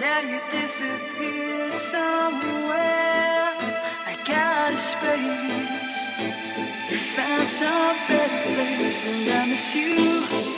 Now you disappeared somewhere. I got a space. You found some better place, and I miss you.